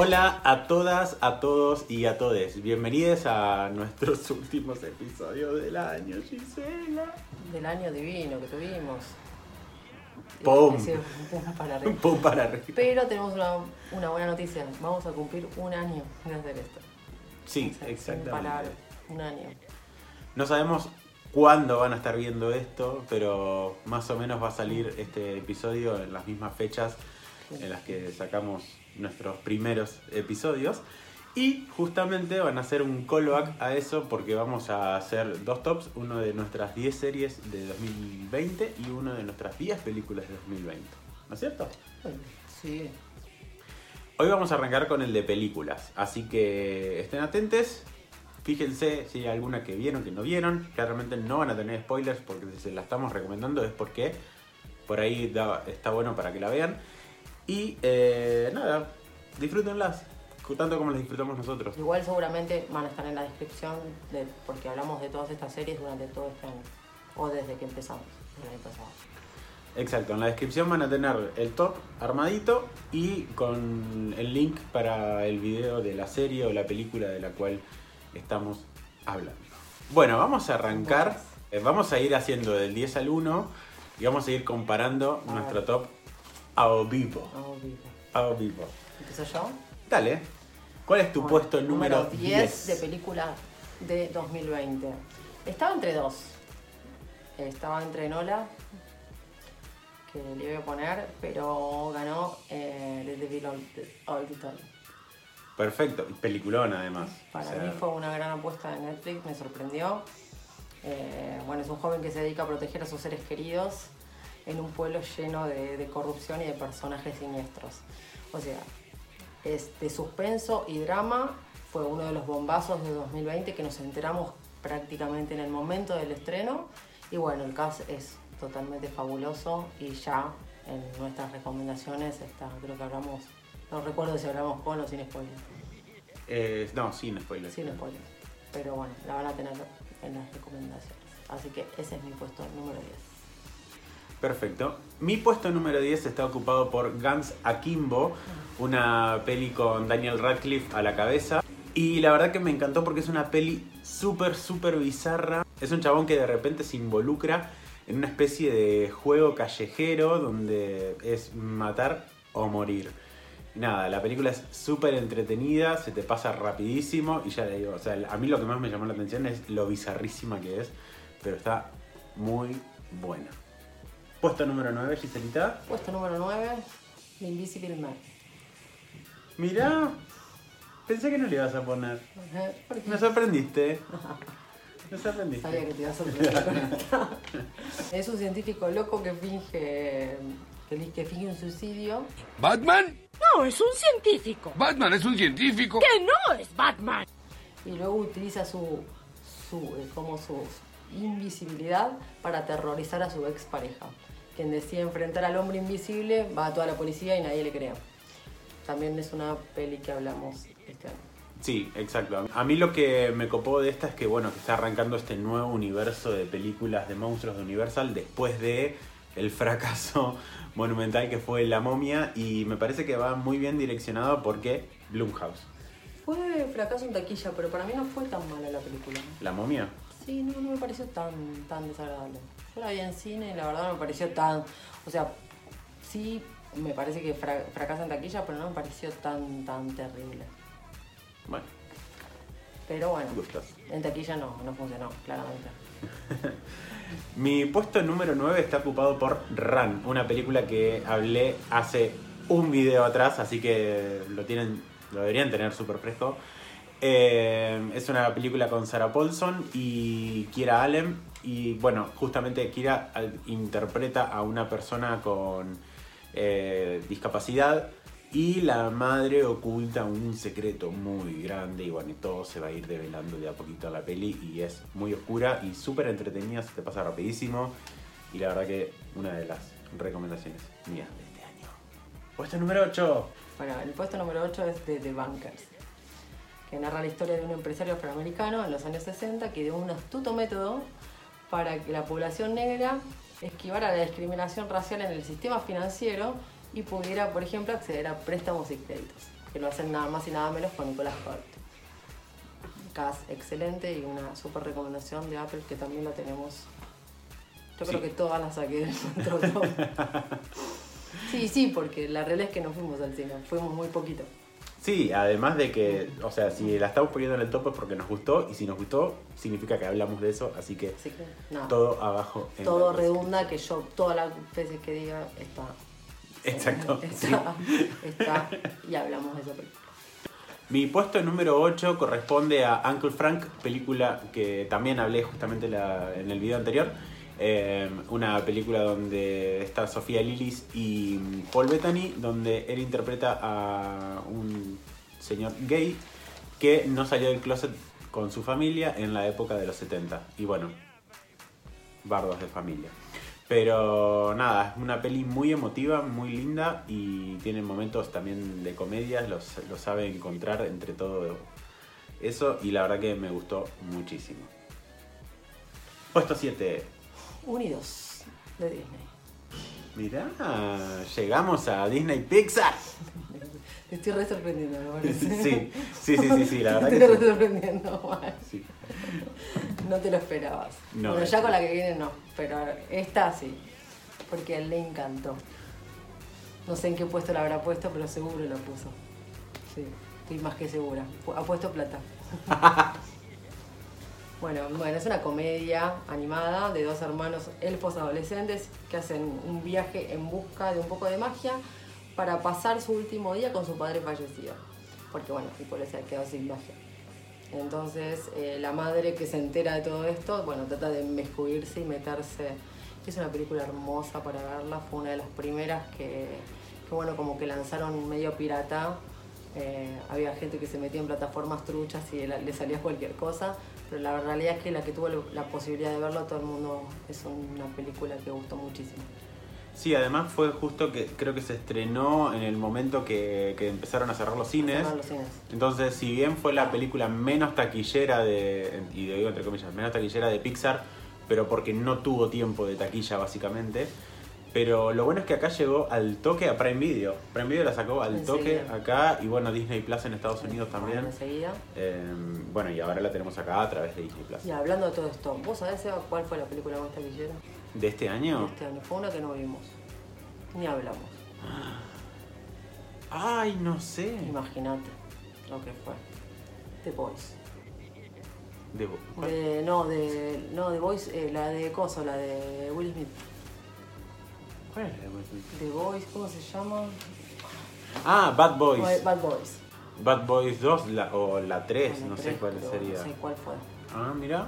Hola a todas, a todos y a todes. Bienvenidos a nuestros últimos episodios del año, Gisela. Del año divino que tuvimos. ¡Pum! Un pum para arriba. Para. Pero tenemos una, una buena noticia. Vamos a cumplir un año de hacer esto. Sí, O sea, sin exactamente. un año. No sabemos cuándo van a estar viendo esto, pero más o menos va a salir este episodio en las mismas fechas en las que sacamos nuestros primeros episodios. Y justamente van a hacer un callback a eso porque vamos a hacer dos tops, uno de nuestras 10 series de 2020 y uno de nuestras 10 películas de 2020. ¿No es cierto? Sí. Hoy vamos a arrancar con el de películas, así que estén atentos. Fíjense si hay alguna que vieron, que no vieron. Claramente no van a tener spoilers porque si se la estamos recomendando es porque por ahí da- está bueno para que la vean. Y eh, nada, disfrútenlas, tanto como las disfrutamos nosotros. Igual seguramente van a estar en la descripción de, porque hablamos de todas estas series durante todo este año. O desde que empezamos el año pasado. Exacto, en la descripción van a tener el top armadito y con el link para el video de la serie o la película de la cual estamos hablando. Bueno, vamos a arrancar, eh, vamos a ir haciendo del 10 al 1 y vamos a ir comparando A nuestro ver. top a vivo. Vamos vivo. A vivo. ¿Empiezo yo? Dale, ¿cuál es tu Bueno, puesto número 10? de película de 2020. Estaba entre dos. Estaba entre Nola, que le voy a poner, pero ganó eh, The Devil All the, Time. Perfecto, y peliculón además. Para O sea, mí fue una gran apuesta de Netflix, me sorprendió. Eh, bueno, es un joven que se dedica a proteger a sus seres queridos en un pueblo lleno de, de corrupción y de personajes siniestros. O sea, es de suspenso y drama. Fue uno de los bombazos de 2020 que nos enteramos prácticamente en el momento del estreno. Y bueno, el cast es totalmente fabuloso y ya en nuestras recomendaciones está, creo que hablamos, no recuerdo si hablamos con o sin spoiler. eh, no, sin spoilers. Sin spoilers. Pero bueno, la van a tener en las recomendaciones. Así que ese es mi puesto número 10. Perfecto. Mi puesto número 10 está ocupado por Guns Akimbo, una peli con Daniel Radcliffe a la cabeza. Y la verdad que me encantó porque es una peli súper, súper bizarra. Es un chabón que de repente se involucra en una especie de juego callejero donde es matar o morir. Nada, la película es súper entretenida, se te pasa rapidísimo y ya le digo, o sea, a mí lo que más me llamó la atención es lo bizarrísima que es, pero está muy buena. Puesto número 9, Giselita. Puesto número 9, The Invisible Man. Mirá, pensé que no le ibas a poner. Me sorprendiste. Me sorprendiste. Sabía que te iba a sorprender con esta. Es un científico loco que finge, que, que finge un suicidio. ¿Batman? No, es un científico. Batman es un científico. Que no es Batman. y luego utiliza su, su eh, como su invisibilidad para aterrorizar a su expareja. Quien decide enfrentar al hombre invisible va a toda la policía y nadie le cree. También es una peli que hablamos este año. Sí, exacto. A mí lo que me copó de esta es que, bueno, que está arrancando este nuevo universo de películas de monstruos de Universal después de el fracaso monumental que fue La Momia y me parece que va muy bien direccionado porque Blumhouse. Fue fracaso en taquilla, pero para mí no fue tan mala la película. La Momia. Sí, no, no me pareció tan, tan desagradable. Yo la vi en cine y la verdad no me pareció tan... O sea, sí me parece que fra- fracasa en taquilla, pero no me pareció tan, tan terrible. Bueno, Pero bueno, gustos. en taquilla no, no funcionó, claramente. Mi puesto número 9 está ocupado por Run, una película que hablé hace un video atrás, así que lo tienen, lo deberían tener súper fresco. Eh, es una película con Sarah Paulson y Kira Allen. Y bueno, justamente Kira interpreta a una persona con eh, discapacidad y la madre oculta un secreto muy grande y bueno, y todo se va a ir develando de a poquito en la peli y es muy oscura y súper entretenida, se te pasa rapidísimo y la verdad que una de las recomendaciones mías de este año. Puesto número 8. Bueno, el puesto número 8 es de The Bankers, que narra la historia de un empresario afroamericano en los años 60 que dio un astuto método para que la población negra esquivara la discriminación racial en el sistema financiero y pudiera, por ejemplo, acceder a préstamos y créditos. que lo hacen nada más y nada menos con Nicolás Holt. Cast excelente y una super recomendación de Apple que también la tenemos. Yo creo que todas las saqué de nuestro top. Sí, sí, porque la realidad es que no fuimos al cine, fuimos muy poquito. Sí, además de que, o sea, si la estamos poniendo en el top es porque nos gustó y si nos gustó significa que hablamos de eso, así que Así que nada. todo abajo. en todo redunda que yo todas las veces que diga está. Exacto, Está, está y hablamos de esa película. Mi puesto número 8 corresponde a Uncle Frank, película que también hablé justamente la- en el video anterior. Eh, una película donde está Sofía Lillis y Paul Bettany, donde él interpreta a un señor gay que no salió del closet con su familia en la época de los 70. Y bueno, bardos de familia. Pero nada, es una peli muy emotiva, muy linda y tiene momentos también de comedia, lo sabe encontrar entre todo eso y la verdad que me gustó muchísimo. Puesto 7. Unidos de Disney. Mirá, llegamos a Disney Pixar. Te estoy re sorprendiendo, me parece. Sí, sí, sí, sí, sí, la verdad Te estoy que re sorprendiendo, sí. No te lo esperabas. No, bueno, ya con la que viene no, pero esta sí. Porque a él le encantó. No sé en qué puesto la habrá puesto, pero seguro la puso. Sí, estoy más que segura. Ha puesto plata. bueno, bueno, es una comedia animada de dos hermanos elfos adolescentes que hacen un viaje en busca de un poco de magia para pasar su último día con su padre fallecido. Porque bueno, tipo les ha quedado sin magia. Entonces, eh, la madre que se entera de todo esto, bueno, trata de inmiscuirse y meterse. Es una película hermosa para verla, fue una de las primeras que, que, bueno, como que lanzaron medio pirata. Eh, había gente que se metía en plataformas truchas y la- le salía cualquier cosa, pero la realidad es que la que tuvo la posibilidad de verlo, todo el mundo es una película que gustó muchísimo. Sí, además fue justo que creo que se estrenó en el momento que, que empezaron a cerrar los cines. Cerrar los cines. Entonces, si bien fue la película menos taquillera de, y digo entre comillas, menos taquillera de Pixar, pero porque no tuvo tiempo de taquilla básicamente. Pero lo bueno es que acá llegó al toque a Prime Video. Prime Video la sacó al toque Enseguida. acá y bueno, Disney Plus en Estados Unidos Bueno, también. enseguida. Eh, bueno, y ahora la tenemos acá a través de Disney Plus. Y hablando de todo esto, ¿vos sabés cuál fue la película más taquillera? ¿De este año? Este año. Fue una que no vimos. Ni hablamos. Ay, no sé. Imagínate lo que fue. The Voice. De-. De, no, de. No, The Voice, eh, la de Coso, la de Will Smith. ¿Cuál es la de Will Smith? The Voice, ¿cómo se llama? Ah, Bad Boys. Bad Boys. Bad Boys 2 la- o la 3, Bueno, no sé tres, cuál pero sería. No sé cuál fue. Ah, mira.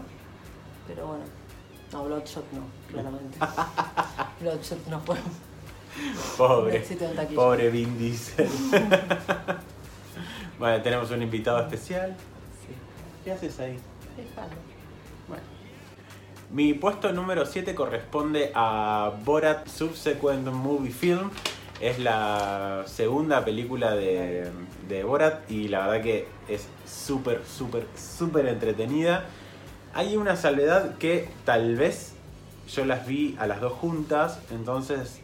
Pero bueno. No, Bloodshot no, claramente. Bloodshot no fue. Un Pobre. éxito en taquilla. Pobre Vin Diesel. bueno, tenemos un invitado especial. Sí. ¿Qué haces ahí? Déjalo. Bueno. Mi puesto número 7 corresponde a Borat Subsequent Movie Film. Es la segunda película de, de Borat y la verdad que es súper, súper, súper entretenida. Hay una salvedad que tal vez yo las vi a las dos juntas, entonces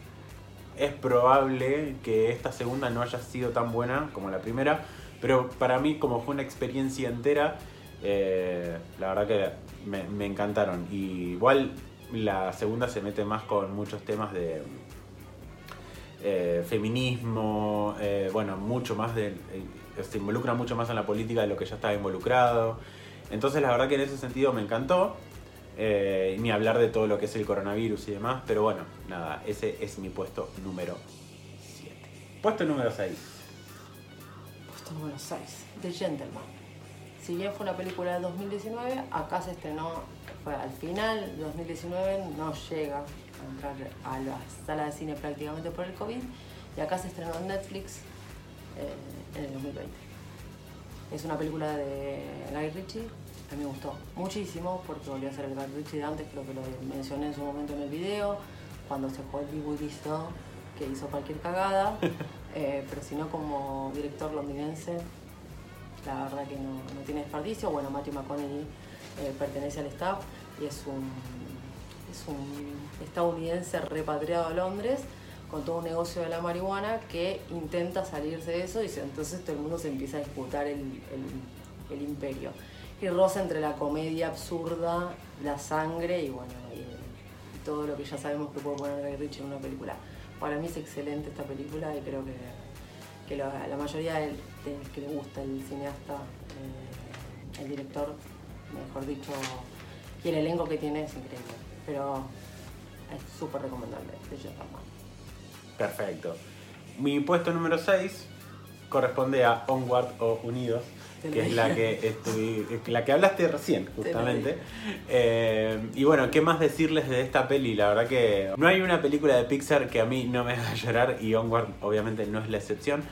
es probable que esta segunda no haya sido tan buena como la primera, pero para mí como fue una experiencia entera, eh, la verdad que me, me encantaron. Y igual la segunda se mete más con muchos temas de eh, feminismo, eh, bueno, mucho más de... eh, se involucra mucho más en la política de lo que ya estaba involucrado. Entonces la verdad que en ese sentido me encantó. Eh, ni hablar de todo lo que es el coronavirus y demás, pero bueno, nada, ese es mi puesto número 7. Puesto número 6. Puesto número 6. The Gentleman. Si bien fue una película de 2019, acá se estrenó, fue al final de 2019, no llega a entrar a la sala de cine prácticamente por el COVID, y acá se estrenó en Netflix eh, en el 2020. Es una película de Guy Ritchie, a mí me gustó muchísimo porque volvió a ser el Guy Ritchie de antes, creo que lo mencioné en su momento en el video, cuando se hollywoodizó, que hizo cualquier cagada, eh, pero si no como director londinense, la verdad que no, no tiene desperdicio. Bueno, Matthew McConaughey eh, pertenece al staff y es un, es un estadounidense repatriado a Londres con todo un negocio de la marihuana que intenta salirse de eso y entonces todo el mundo se empieza a disputar el, el- imperio. Y roza entre la comedia absurda, la sangre y bueno, y, todo lo que ya sabemos que puede poner Guy Ritchie en una película. Para mí es excelente esta película y creo que, que la, mayoría del, del que le gusta el cineasta, eh, el director, mejor dicho, y el elenco que tiene es increíble. Pero es súper recomendable de. Perfecto. Mi puesto número 6 corresponde a Onward o Unidos, Te que es la que, estuvi- la que hablaste recién, justamente. Eh, y bueno, ¿qué más decirles de esta peli? La verdad que no hay una película de Pixar que a mí no me haga llorar y Onward obviamente no es la excepción.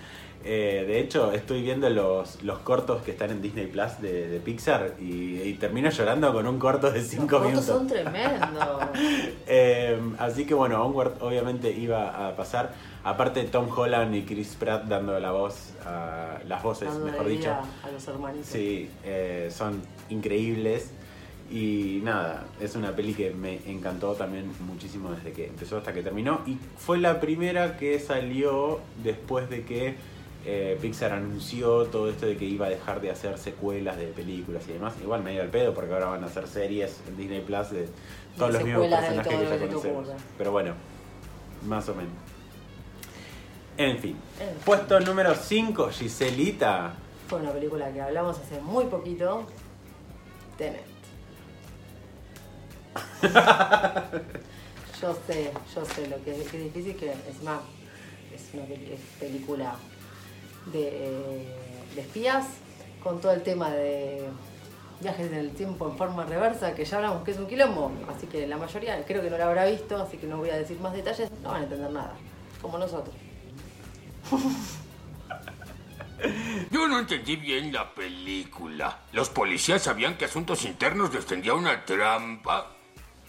Eh, de hecho, estoy viendo los, los cortos que están en Disney Plus de, de Pixar y, y termino llorando con un corto de 5 Los fotos minutos. son tremendos. Eh, así que bueno, Onward obviamente iba a pasar. Aparte Tom Holland y Chris Pratt dando la voz, a, las voces, mejor dicho. a los hermanitos. Sí, eh, son increíbles. Y nada, es una peli que me encantó también muchísimo desde que empezó hasta que terminó. Y fue la primera que salió después de que eh, Pixar anunció todo esto de que iba a dejar de hacer secuelas de películas y demás. Igual medio al pedo porque ahora van a hacer series en Disney Plus de todos los mismos personajes que ya conocemos. Pero bueno, más o menos. En fin. En fin. Puesto número 5, Giselita. Fue una película que hablamos hace muy poquito. Tenet. yo sé, yo sé lo que es, que es difícil, que es una peli- es película de, de espías con todo el tema de viajes en el tiempo en forma reversa, que ya hablamos que es un quilombo. Así que la mayoría creo que no la habrá visto, así que no voy a decir más detalles, no van a entender nada, como nosotros. Yo no entendí bien la película. Los policías sabían que Asuntos Internos les una trampa.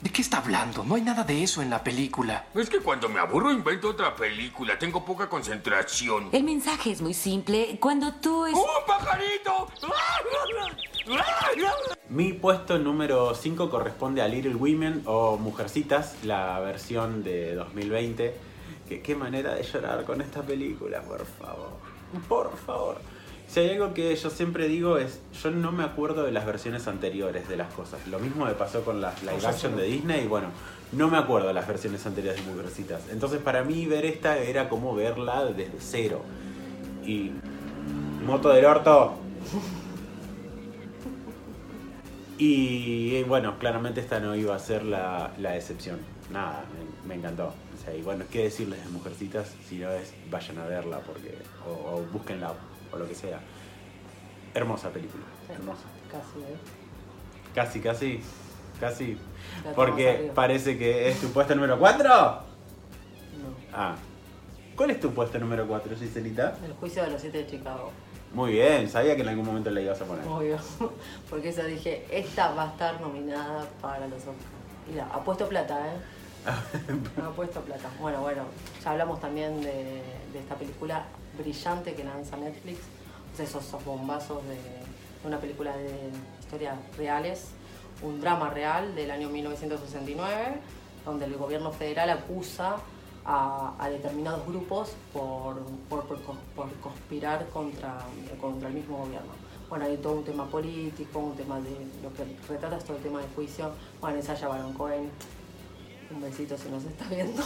¿De qué está hablando? No hay nada de eso en la película. Es que cuando me aburro invento otra película. Tengo poca concentración. El mensaje es muy simple. Cuando tú es... ¡Un pajarito! Mi puesto número 5 corresponde a Little Women o Mujercitas, la versión de 2020. Que, qué manera de llorar con esta película, por favor. Por favor. Si hay algo que yo siempre digo es, yo no me acuerdo de las versiones anteriores de las cosas. Lo mismo me pasó con las live action sí. de Disney y bueno, no me acuerdo de las versiones anteriores de Mujercitas. Entonces para mí ver esta era como verla desde cero. Y... Moto del orto. Y bueno, claramente esta no iba a ser la, la excepción. Nada, me, me encantó. O sea, y bueno, ¿qué decirles de Mujercitas si no es vayan a verla porque o, o búsquenla o lo que sea? Hermosa película, hermosa. Casi, ¿eh? Casi, casi, casi. Porque parece que es tu puesto número 4. No. Ah. ¿Cuál es tu puesto número 4, Giselita? El juicio de los siete de Chicago. Muy bien, sabía que en algún momento la ibas a poner. Obvio. Porque esa dije, esta va a estar nominada para los Oscars. Mira, apuesto plata, ¿eh? apuesto plata. Bueno, bueno, ya hablamos también de, de esta película brillante que lanza Netflix. Esos, bombazos de, una película de historias reales. Un drama real del año 1969, donde el gobierno federal acusa a, a determinados grupos por, por, por conspirar contra, contra el mismo gobierno. Bueno, hay todo un tema político, un tema de lo que retrata es todo el tema de juicio. Bueno, ensaya Baron Cohen. Un besito si nos está viendo.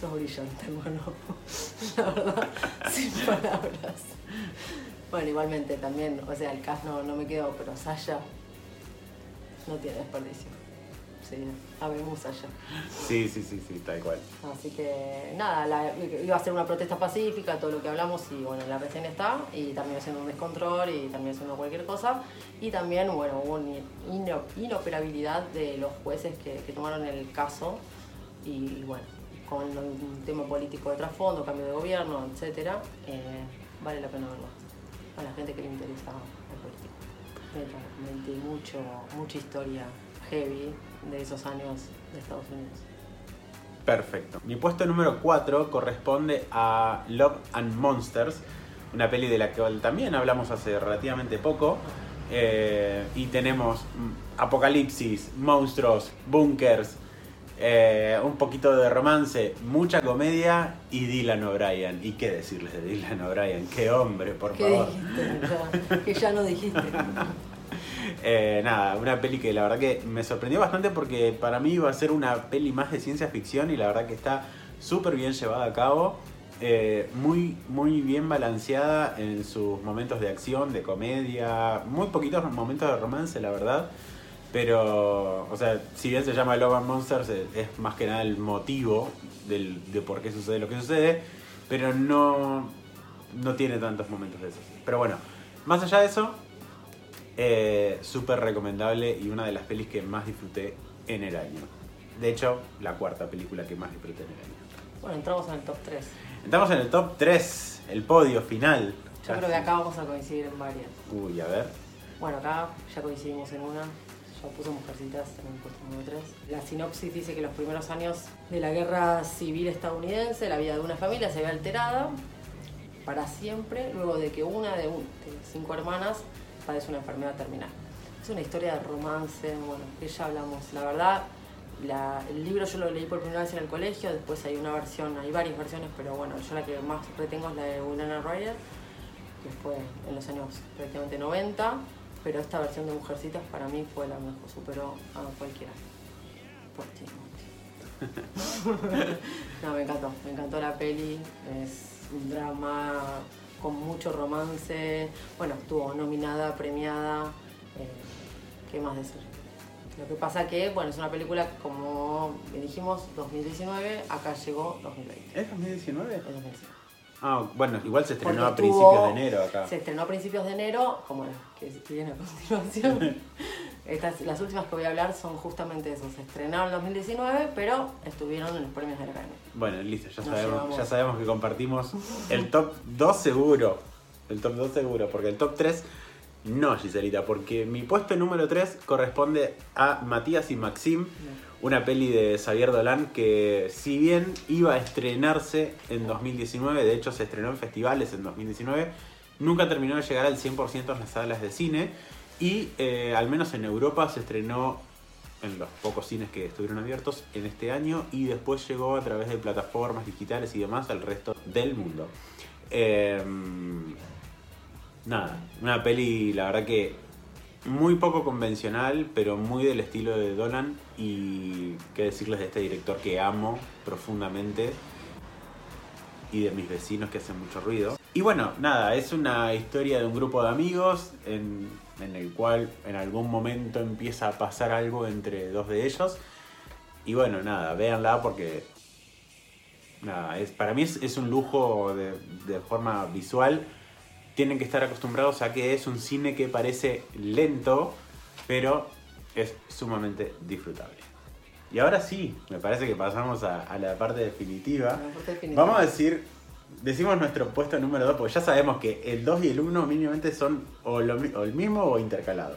Sos brillante, hermano. La verdad, sin palabras. Bueno, igualmente también, o sea, el cast no, no me quedó, pero Sasha no tiene desperdicio. Sí, habemos Sasha. Sí, sí, sí, sí, tal cual. Así que nada, la- iba a ser una protesta pacífica, todo lo que hablamos y bueno, la recién está y terminó siendo un descontrol y terminó siendo cualquier cosa. Y también, bueno, hubo una ino- inoperabilidad de los jueces que, que tomaron el caso y bueno, con un tema político de trasfondo, cambio de gobierno, etcétera, eh, vale la pena verlo. A la gente que le interesa el político. Realmente mucho, mucha historia heavy de esos años de Estados Unidos. Perfecto. Mi puesto número 4 corresponde a Love and Monsters, una peli de la que también hablamos hace relativamente poco. Eh, y tenemos mm, apocalipsis, monstruos, bunkers, Eh, un poquito de romance, mucha comedia y Dylan O'Brien. ¿Y qué decirles de Dylan O'Brien? ¡Qué hombre, por ¿Qué favor! dijiste? Ya, que ya no dijiste. Eh, nada, una peli que la verdad que me sorprendió bastante porque para mí iba a ser una peli más de ciencia ficción y la verdad que está súper bien llevada a cabo. eh, muy, muy bien balanceada en sus momentos de acción, de comedia, muy poquitos momentos de romance, la verdad. Pero, o sea, si bien se llama Love and Monsters, es más que nada el motivo del- de por qué sucede lo que sucede, pero no, no tiene tantos momentos de esos. Pero bueno, más allá de eso, eh, súper recomendable y una de las pelis que más disfruté en el año. De hecho, la cuarta película que más disfruté en el año. Bueno, entramos en el top 3. Entramos en el top 3, el podio final. Yo creo que acá vamos a coincidir en varias. Uy, a ver. Bueno, acá ya coincidimos en una. Yo puse Mujercitas en el puesto número 3. La sinopsis dice que los primeros años de la guerra civil estadounidense, la vida de una familia se ve alterada para siempre luego de que una de, un- de cinco hermanas padece una enfermedad terminal. Es una historia de romance, bueno, que ya hablamos. La verdad, la- el libro yo lo leí por primera vez en el colegio, después hay una versión, hay varias versiones, pero bueno, yo la que más retengo es la de Winona Ryder, que fue en los años prácticamente 90, pero esta versión de Mujercitas para mí fue la mejor, superó a cualquiera. Fuertísimo. no, me encantó, me encantó la peli, es un drama con mucho romance, bueno, estuvo nominada, premiada, eh, ¿qué más decir? Lo que pasa que, bueno, es una película, como dijimos, 2019, acá llegó 2020. ¿Es 2019? es 2019. Ah, bueno, igual se estrenó Porque a principios de enero acá. Se estrenó a principios de enero, como las que viene a continuación. Estas, las últimas que voy a hablar son justamente eso. Se estrenaron en 2019, pero estuvieron en los premios de la Academia. Bueno, listo, ya Nos sabemos, llevamos. ya sabemos que compartimos el top 2 seguro. El top 2 seguro, porque el top 3 no, Giselita, porque mi puesto número 3 corresponde a Matías y Maxim, una peli de Xavier Dolan que si bien iba a estrenarse en 2019, de hecho se estrenó en festivales en 2019, nunca terminó de llegar al 100% en las salas de cine y eh, al menos en Europa se estrenó en los pocos cines que estuvieron abiertos en este año y después llegó a través de plataformas digitales y demás al resto del mundo. Eh, nada, una peli la verdad que muy poco convencional, pero muy del estilo de Dolan y qué decirles de este director que amo profundamente y de mis vecinos que hacen mucho ruido. Y bueno, nada, es una historia de un grupo de amigos en, en el cual en algún momento empieza a pasar algo entre dos de ellos. Y bueno, nada, véanla porque nada, es, para mí es, es un lujo de, de forma visual. Tienen que estar acostumbrados a que es un cine que parece lento, pero es sumamente disfrutable. Y ahora sí, me parece que pasamos a, a la parte definitiva. A la parte definitiva. Vamos a decir, decimos nuestro puesto número 2, porque ya sabemos que el 2 y el 1 mínimamente son o, lo o el mismo o intercalado.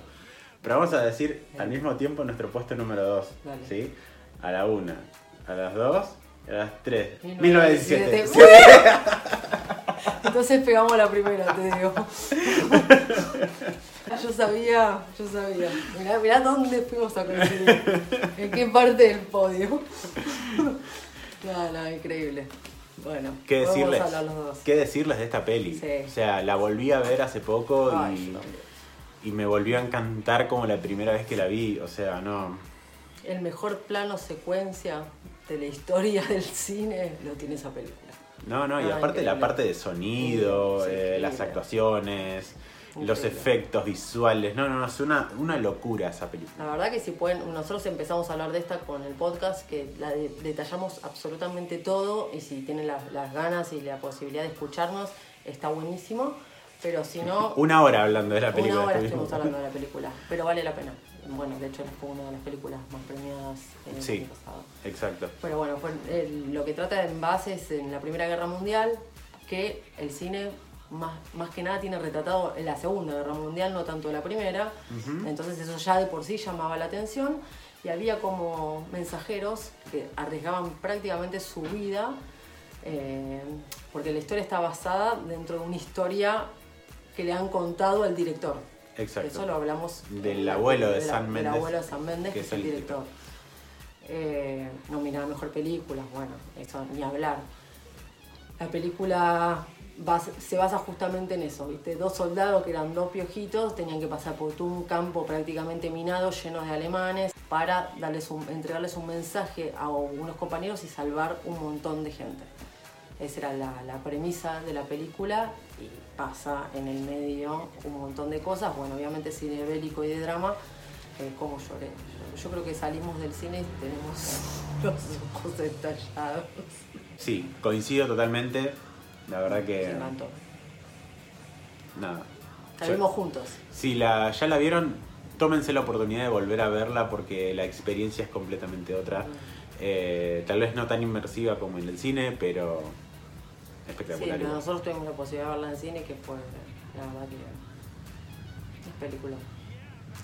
Pero vamos a decir al mismo tiempo nuestro puesto número 2, Dale. ¿sí? A la 1, a las 2 y a las 3. 1917. 1917. Entonces pegamos la primera, te digo. Yo sabía, yo sabía. Mirá, mirá dónde fuimos a coincidir. En qué parte del podio. No, no, increíble. Bueno, ¿Qué vamos decirles? a hablar los dos. ¿Qué decirles de esta peli? Sí. O sea, la volví a ver hace poco Ay, y, me volvió a encantar como la primera vez que la vi. O sea, no. El mejor plano secuencia de la historia del cine lo tiene esa película. No, no, y Ah, aparte la parte de sonido, Sí, eh, las increíble. actuaciones, los efectos visuales. No, no, no, es una, una locura esa película. La verdad que si pueden, nosotros empezamos a hablar de esta con el podcast, que la de- detallamos absolutamente todo y si tienen las, las ganas y la posibilidad de escucharnos, está buenísimo. Pero si no, Una hora hablando de la película. una hora estuvimos hablando de la película, pero vale la pena. Bueno, de hecho fue una de las películas más premiadas en el Sí. año pasado. Exacto. Pero bueno, fue- lo que trata en base es en la Primera Guerra Mundial, que el cine más, más que nada tiene retratado en la Segunda Guerra Mundial, no tanto la Primera. Entonces eso ya de por sí llamaba la atención. Y había como mensajeros que arriesgaban prácticamente su vida, eh, porque la historia está basada dentro de una historia que le han contado al director. Exacto. Eso lo hablamos Del la- abuelo de Del Méndez, abuelo de Sam Méndez, que es el director. eh, nominada a Mejor Película, bueno, eso ni hablar. La película se basa justamente en eso, ¿viste? Dos soldados que eran dos piojitos tenían que pasar por un campo prácticamente minado lleno de alemanes para darles un- entregarles un mensaje a unos compañeros y salvar un montón de gente. Esa era la, la premisa de la película pasa en el medio un montón de cosas. Bueno, obviamente cine bélico y de drama, eh, como lloré. Yo, yo creo que salimos del cine y tenemos los ojos estallados. Sí, coincido totalmente. La verdad Me que. encantó. Nada. Vimos juntos. Si la, ya la vieron, tómense la oportunidad de volver a verla porque la experiencia es completamente otra. Eh, tal vez no tan inmersiva como en el cine, pero espectacular. pero igual. nosotros tuvimos la posibilidad de verla en cine, que fue la verdad que es película.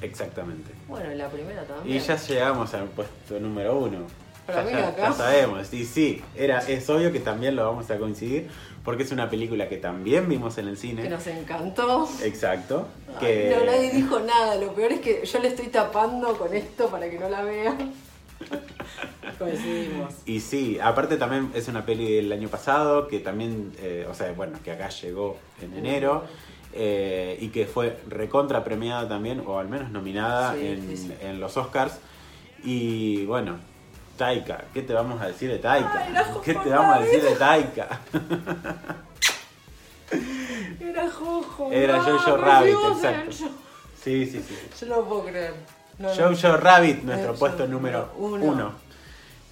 Exactamente. Bueno, y la primera también. Y ya llegamos al puesto número uno. Para Ya, acá. ya sabemos, y sí, era, es obvio que también lo vamos a coincidir, porque es una película que también vimos en el Que cine. nos encantó. Exacto. Ay, Que... No, nadie dijo nada. Lo peor es que yo le estoy tapando con esto para que no la vean. Coincidimos. Y sí, aparte también es una peli del año pasado, que también, eh, o sea, bueno, que acá llegó en enero, eh, y que fue recontra premiada también, o al menos nominada Sí, en, sí, sí. en los Oscars. Y bueno, Taika, ¿qué te vamos a decir de Taika? Ay, ¿Qué te vamos a decir de. Taika? Era Jojo. Era Jojo Rabbit, exacto. yo. Sí, sí, sí. Yo no lo puedo creer. No, no. Jojo Rabbit, nuestro puesto número uno. uno.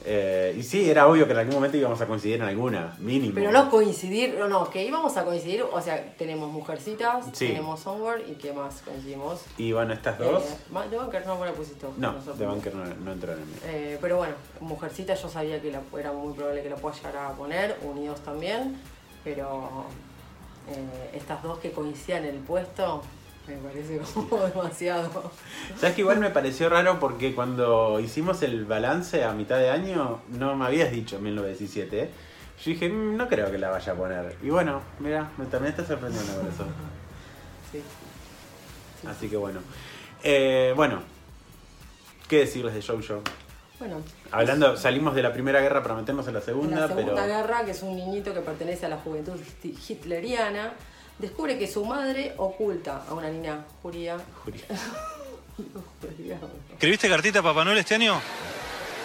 Eh, y sí, era obvio que en algún momento íbamos a coincidir en alguna, mínimo. Pero no coincidir, no, no, que íbamos a coincidir, o sea, tenemos Mujercitas, Sí. tenemos Onward y qué más coincidimos. Y bueno, estas dos. Eh, The Bunker no me la pusiste. No, nosotros. The Bunker no, no entraron en mí. Eh, pero bueno, Mujercita yo sabía que la- era muy probable que la pueda llegar a poner, Unidos también, pero eh, estas dos que coincidían en el puesto me parece como demasiado. ¿Sabes que igual me pareció raro porque cuando hicimos el balance a mitad de año no me habías dicho 1917? ¿eh? Yo dije, "Mm, no creo que la vaya a poner. Y bueno, mira, me también está sorprendiendo por eso. Sí. Sí. Así que bueno. Eh, bueno, ¿qué decirles de Jojo? Bueno, Hablando, salimos de la primera guerra para meternos en la segunda, la Segunda pero. Guerra, que es un niñito que pertenece a la juventud hi- hitleriana, descubre que su madre oculta a una niña judía. judía, ¿Escribiste cartita a Papá Noel este año?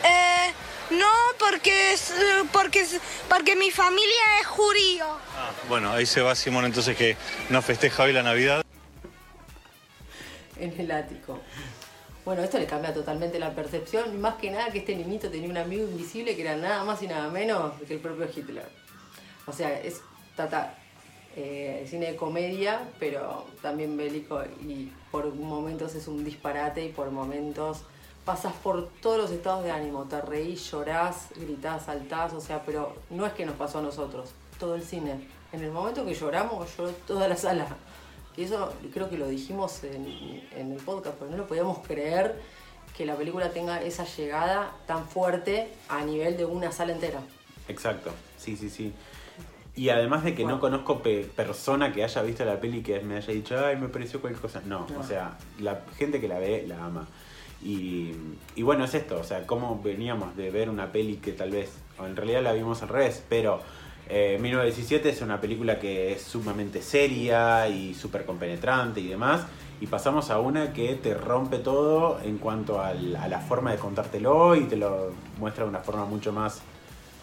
Eh, no, porque es, porque es- porque mi familia es judío. Ah, bueno, ahí se va Simón entonces que no festeja hoy la Navidad. en el ático. Bueno, esto le cambia totalmente la percepción, más que nada que este niñito tenía un amigo invisible que era nada más y nada menos que el propio Hitler. O sea, es trata eh, cine de comedia, pero también bélico y por momentos es un disparate y por momentos pasas por todos los estados de ánimo, te reís, llorás, gritás, saltás, o sea, pero no es que nos pasó a nosotros, todo el cine. En el momento que lloramos, lloró toda la sala. Y eso creo que lo dijimos en, en el podcast, pero no lo podíamos creer que la película tenga esa llegada tan fuerte a nivel de una sala entera. Exacto, sí, sí, sí. Y además de que no conozco pe- persona que haya visto la peli que me haya dicho, ay, me pareció cualquier cosa. No, No. o sea, la gente que la ve la ama. Y, y bueno, es esto, o sea, cómo veníamos de ver una peli que tal vez, o en realidad la vimos al revés, pero eh, 1917 es una película que es sumamente seria y súper compenetrante y demás. Y pasamos a una que te rompe todo en cuanto al- a la forma de contártelo y te lo muestra de una forma mucho más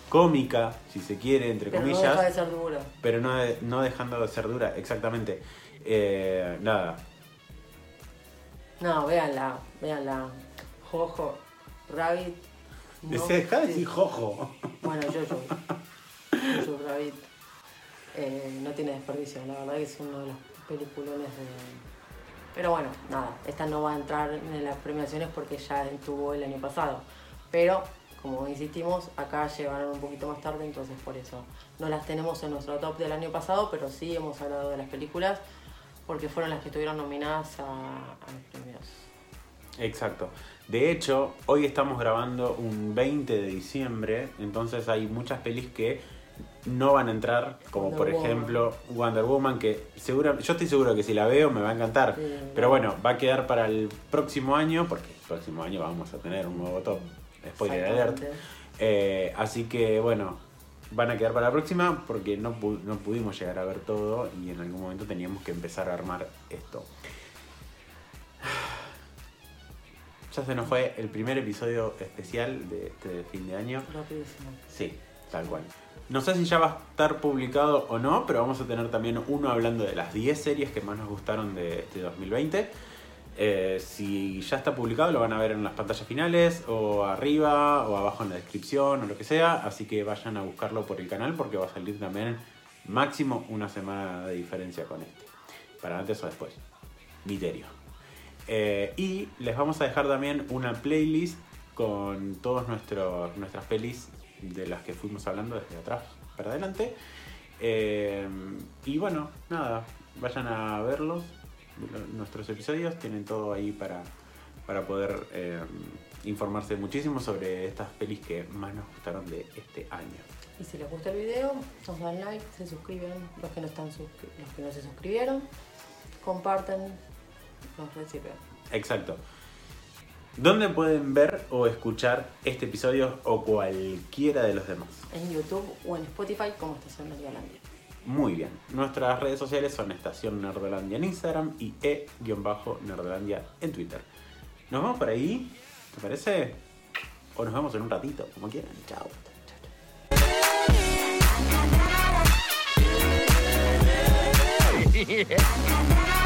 cómica, si se quiere, entre Pero no comillas, deja de ser dura. pero no, no dejando de ser dura, exactamente. Eh, nada, No, véanla, véanla. Jojo, Rabbit. no, Dice, deja de decir jojo. Bueno, yo, yo. Jojo Rabbit. eh, no tiene desperdicio, la verdad que es uno de los peliculones de. Pero bueno, nada, esta no va a entrar en las premiaciones porque ya estuvo el año pasado. Pero, como insistimos, acá llegaron un poquito más tarde, entonces por eso no las tenemos en nuestro top del año pasado, pero sí hemos hablado de las películas porque fueron las que estuvieron nominadas a, a los premios. Exacto. De hecho, hoy estamos grabando un 20 de diciembre, entonces hay muchas pelis que no van a entrar, como Wonder por Woman. ejemplo Wonder Woman, que segura, yo estoy seguro que si la veo me va a encantar, Sí, pero no. bueno, va a quedar para el próximo año, porque el próximo año vamos a tener un nuevo top spoiler alert. Eh, así que bueno, van a quedar para la próxima porque no, pu- no pudimos llegar a ver todo y en algún momento teníamos que empezar a armar esto. Ya se nos fue el primer episodio especial de este fin de año. Rapidísimo. Sí, tal cual. No sé si ya va a estar publicado o no, pero vamos a tener también uno hablando de las 10 series que más nos gustaron de este 2020. Eh, si ya está publicado, lo van a ver en las pantallas finales, o arriba, o abajo en la descripción, o lo que sea. Así que vayan a buscarlo por el canal porque va a salir también máximo una semana de diferencia con este. Para antes o después. Criterio. Eh, y les vamos a dejar también una playlist con todas nuestras pelis de las que fuimos hablando desde atrás para adelante. Eh, y bueno, nada, vayan a verlos. Nuestros episodios tienen todo ahí para, para poder eh, informarse muchísimo sobre estas pelis que más nos gustaron de este año. Y si les gusta el video, nos dan like, se suscriben, los que no, están los que no se suscribieron, comparten, nos reciben. Exacto. ¿Dónde pueden ver o escuchar este episodio o cualquiera de los demás? En YouTube o en Spotify como Estación Nerdolandia. Muy bien. Nuestras redes sociales son Estación Nerdolandia en Instagram y e-nerdolandia en Twitter. Nos vemos por ahí, ¿te parece? O nos vemos en un ratito, como quieran. Chao. Yeah.